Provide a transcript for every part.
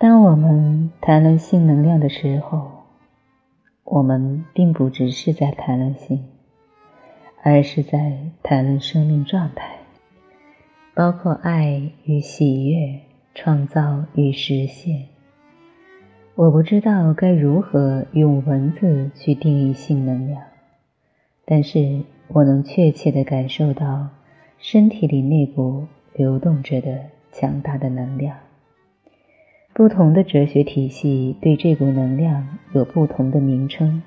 当我们谈论性能量的时候，我们并不只是在谈论性，而是在谈论生命状态，包括爱与喜悦、创造与实现。我不知道该如何用文字去定义性能量，但是我能确切地感受到身体里那股流动着的强大的能量。不同的哲学体系对这股能量有不同的名称，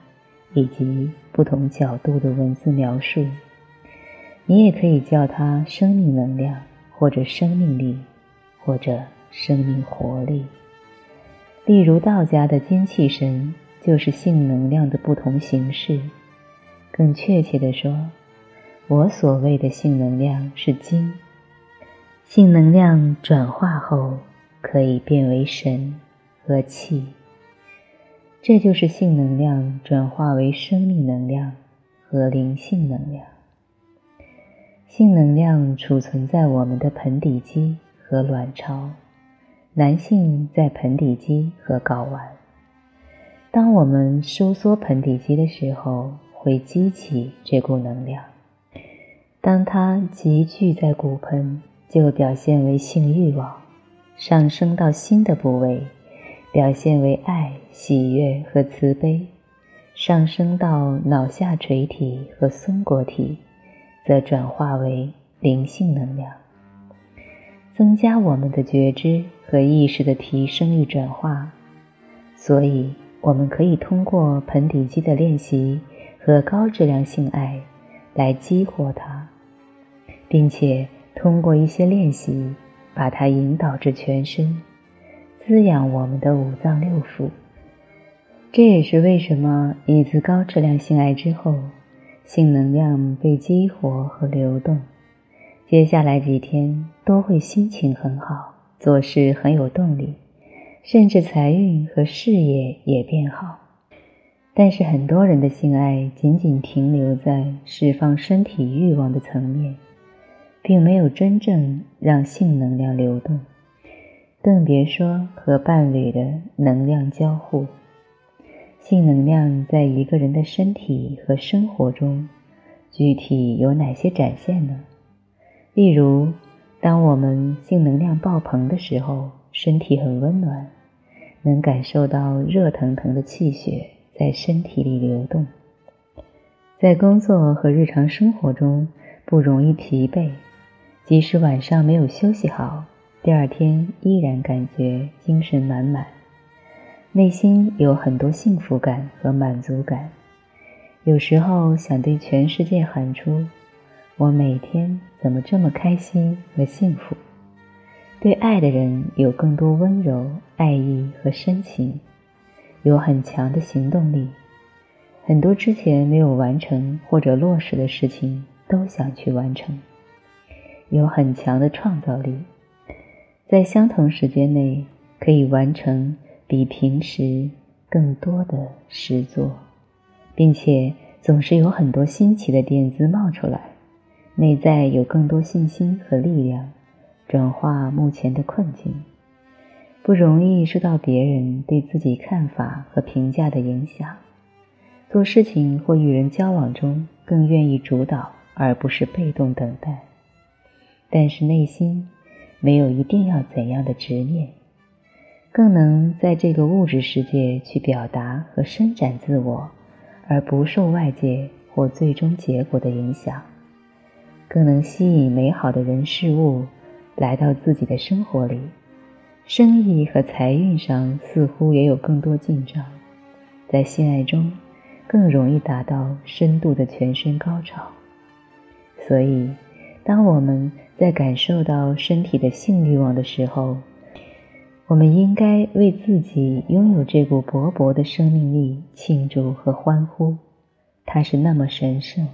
以及不同角度的文字描述。你也可以叫它生命能量，或者生命力，或者生命活力。例如，道家的精气神就是性能量的不同形式。更确切地说，我所谓的性能量是精。性能量转化后。可以变为神和气，这就是性能量转化为生命能量和灵性能量。性能量储存在我们的盆底肌和卵巢，男性在盆底肌和睾丸。当我们收缩盆底肌的时候，会激起这股能量。当它集聚在骨盆，就表现为性欲望。上升到心的部位，表现为爱、喜悦和慈悲；上升到脑下垂体和松果体，则转化为灵性能量，增加我们的觉知和意识的提升与转化。所以，我们可以通过盆底肌的练习和高质量性爱来激活它，并且通过一些练习。把它引导至全身，滋养我们的五脏六腑。这也是为什么一次高质量性爱之后，性能量被激活和流动，接下来几天都会心情很好，做事很有动力，甚至财运和事业也变好。但是很多人的性爱仅仅停留在释放身体欲望的层面。并没有真正让性能量流动，更别说和伴侣的能量交互。性能量在一个人的身体和生活中，具体有哪些展现呢？例如，当我们性能量爆棚的时候，身体很温暖，能感受到热腾腾的气血在身体里流动。在工作和日常生活中，不容易疲惫。即使晚上没有休息好，第二天依然感觉精神满满，内心有很多幸福感和满足感。有时候想对全世界喊出：“我每天怎么这么开心和幸福？”对爱的人有更多温柔、爱意和深情，有很强的行动力，很多之前没有完成或者落实的事情都想去完成。有很强的创造力，在相同时间内可以完成比平时更多的诗作，并且总是有很多新奇的点子冒出来，内在有更多信心和力量，转化目前的困境，不容易受到别人对自己看法和评价的影响，做事情或与人交往中更愿意主导，而不是被动等待。但是内心没有一定要怎样的执念，更能在这个物质世界去表达和伸展自我，而不受外界或最终结果的影响，更能吸引美好的人事物来到自己的生活里。生意和财运上似乎也有更多进账，在性爱中更容易达到深度的全身高潮。所以，当我们在感受到身体的性欲望的时候，我们应该为自己拥有这股勃勃的生命力庆祝和欢呼。它是那么神圣，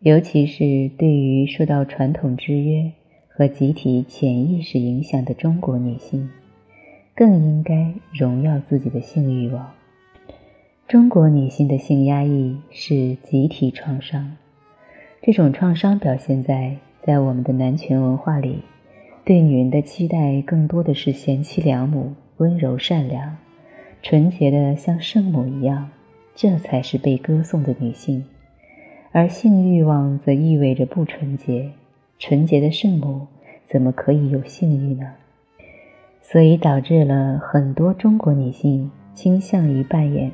尤其是对于受到传统制约和集体潜意识影响的中国女性，更应该荣耀自己的性欲望。中国女性的性压抑是集体创伤，这种创伤表现在。在我们的男权文化里，对女人的期待更多的是贤妻良母、温柔善良、纯洁的像圣母一样，这才是被歌颂的女性。而性欲望则意味着不纯洁，纯洁的圣母怎么可以有性欲呢？所以导致了很多中国女性倾向于扮演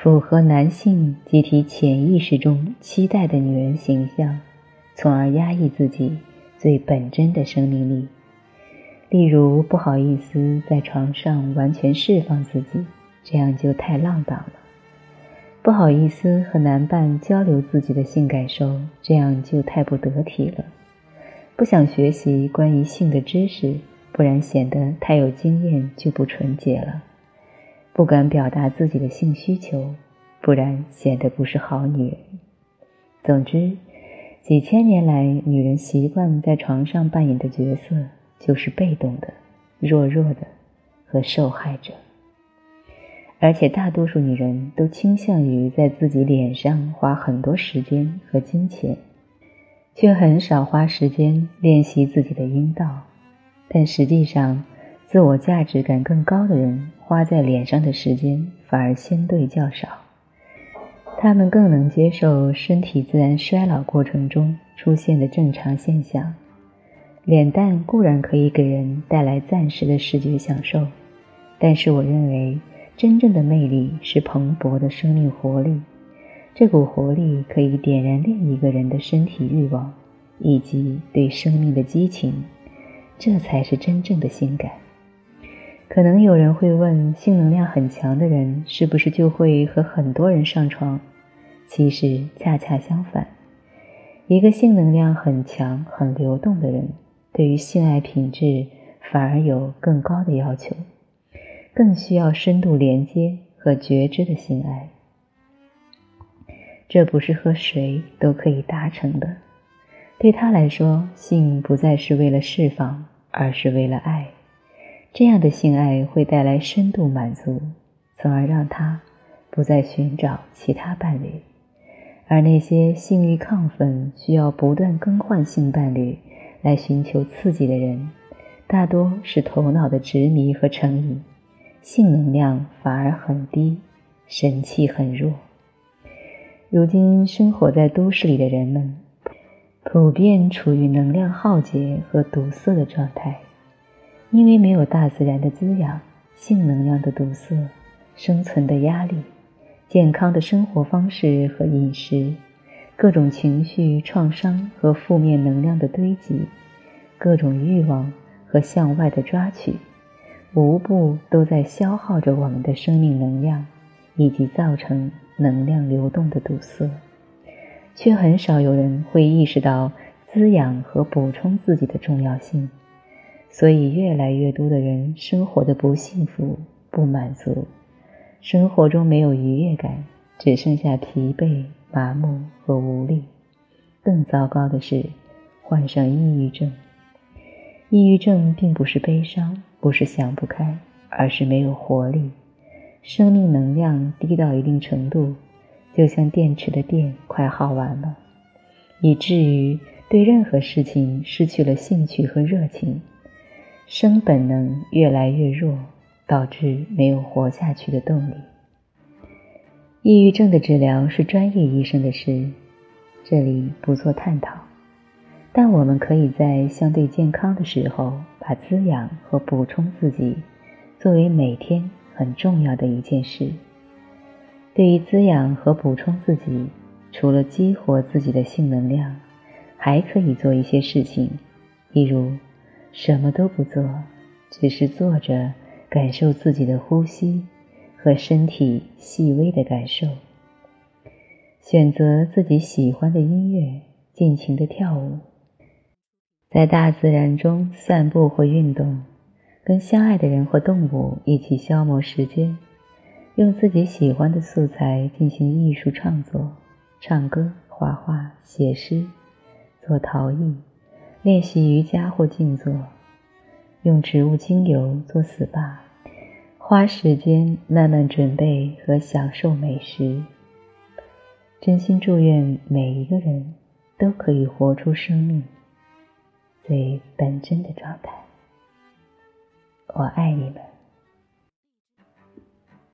符合男性集体潜意识中期待的女人形象，从而压抑自己最本真的生命力。例如，不好意思在床上完全释放自己，这样就太浪荡了。不好意思和男伴交流自己的性感受，这样就太不得体了；不想学习关于性的知识，不然显得太有经验就不纯洁了；不敢表达自己的性需求，不然显得不是好女人。总之，几千年来，女人习惯在床上扮演的角色就是被动的、弱弱的和受害者。而且大多数女人都倾向于在自己脸上花很多时间和金钱，却很少花时间练习自己的阴道。但实际上，自我价值感更高的人花在脸上的时间反而相对较少。他们更能接受身体自然衰老过程中出现的正常现象。脸蛋固然可以给人带来暂时的视觉享受，但是我认为。真正的魅力是蓬勃的生命活力，这股活力可以点燃另一个人的身体欲望，以及对生命的激情，这才是真正的性感。可能有人会问：性能量很强的人是不是就会和很多人上床？其实恰恰相反，一个性能量很强、很流动的人，对于性爱品质反而有更高的要求。更需要深度连接和觉知的性爱，这不是和谁都可以达成的。对他来说，性不再是为了释放，而是为了爱。这样的性爱会带来深度满足，从而让他不再寻找其他伴侣。而那些性欲亢奋、需要不断更换性伴侣来寻求刺激的人，大多是头脑的执迷和成瘾。性能量反而很低，神气很弱。如今生活在都市里的人们，普遍处于能量耗竭和堵塞的状态，因为没有大自然的滋养，性能量的堵塞，生存的压力，健康的生活方式和饮食，各种情绪创伤和负面能量的堆积，各种欲望和向外的抓取。无不都在消耗着我们的生命能量，以及造成能量流动的堵塞，却很少有人会意识到滋养和补充自己的重要性。所以，越来越多的人生活的不幸福、不满足，生活中没有愉悦感，只剩下疲惫、麻木和无力。更糟糕的是，患上抑郁症。抑郁症并不是悲伤。不是想不开，而是没有活力，生命能量低到一定程度，就像电池的电快耗完了，以至于对任何事情失去了兴趣和热情，生本能越来越弱，导致没有活下去的动力。抑郁症的治疗是专业医生的事，这里不做探讨。但我们可以在相对健康的时候，把滋养和补充自己作为每天很重要的一件事。对于滋养和补充自己，除了激活自己的性能量，还可以做一些事情，例如什么都不做，只是坐着感受自己的呼吸和身体细微的感受，选择自己喜欢的音乐，尽情的跳舞。在大自然中散步或运动，跟相爱的人或动物一起消磨时间，用自己喜欢的素材进行艺术创作，唱歌、画画、写诗、做陶艺、练习瑜伽或静坐，用植物精油做 SPA，花时间慢慢准备和享受美食。真心祝愿每一个人都可以活出生命。最本真的状态，我爱你们。